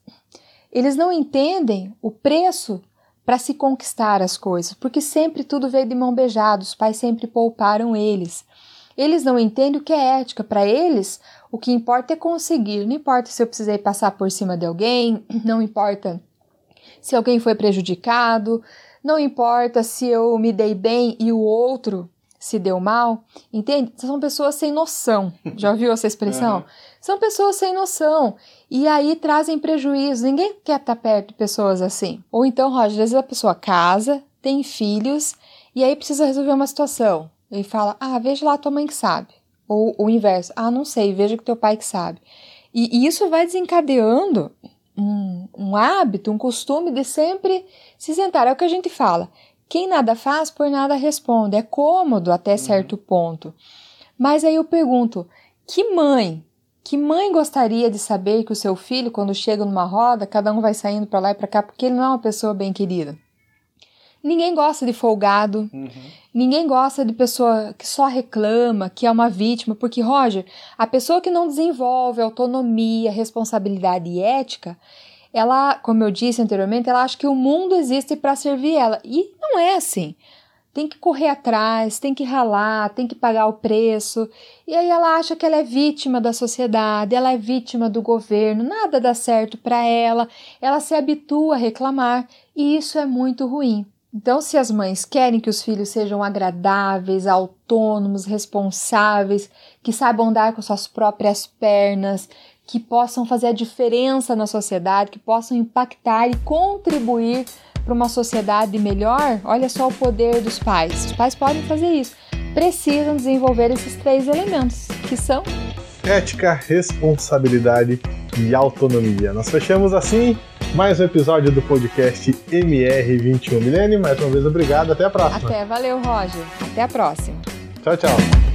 Eles não entendem o preço para se conquistar as coisas, porque sempre tudo veio de mão beijada, os pais sempre pouparam eles. Eles não entendem o que é ética. Para eles, o que importa é conseguir. Não importa se eu precisei passar por cima de alguém, não importa se alguém foi prejudicado, não importa se eu me dei bem e o outro se deu mal, entende? São pessoas sem noção. *laughs* Já ouviu essa expressão? Uhum. São pessoas sem noção. E aí trazem prejuízo. Ninguém quer estar perto de pessoas assim. Ou então, Roger, às vezes a pessoa casa, tem filhos, e aí precisa resolver uma situação. E fala: Ah, veja lá a tua mãe que sabe. Ou o inverso: Ah, não sei, veja que teu pai que sabe. E, e isso vai desencadeando um, um hábito, um costume de sempre se sentar. É o que a gente fala. Quem nada faz, por nada responde. É cômodo até uhum. certo ponto. Mas aí eu pergunto: que mãe, que mãe gostaria de saber que o seu filho, quando chega numa roda, cada um vai saindo para lá e para cá porque ele não é uma pessoa bem querida? Ninguém gosta de folgado, uhum. ninguém gosta de pessoa que só reclama, que é uma vítima, porque, Roger, a pessoa que não desenvolve autonomia, responsabilidade e ética, ela, como eu disse anteriormente, ela acha que o mundo existe para servir ela. E não é assim. Tem que correr atrás, tem que ralar, tem que pagar o preço. E aí ela acha que ela é vítima da sociedade, ela é vítima do governo, nada dá certo para ela, ela se habitua a reclamar e isso é muito ruim. Então, se as mães querem que os filhos sejam agradáveis, autônomos, responsáveis, que saibam andar com suas próprias pernas, que possam fazer a diferença na sociedade, que possam impactar e contribuir para uma sociedade melhor, olha só o poder dos pais. Os pais podem fazer isso. Precisam desenvolver esses três elementos, que são ética, responsabilidade e autonomia. Nós fechamos assim mais um episódio do podcast MR21. Milene, mais uma vez obrigado. Até a próxima. Até, valeu, Roger. Até a próxima. Tchau, tchau.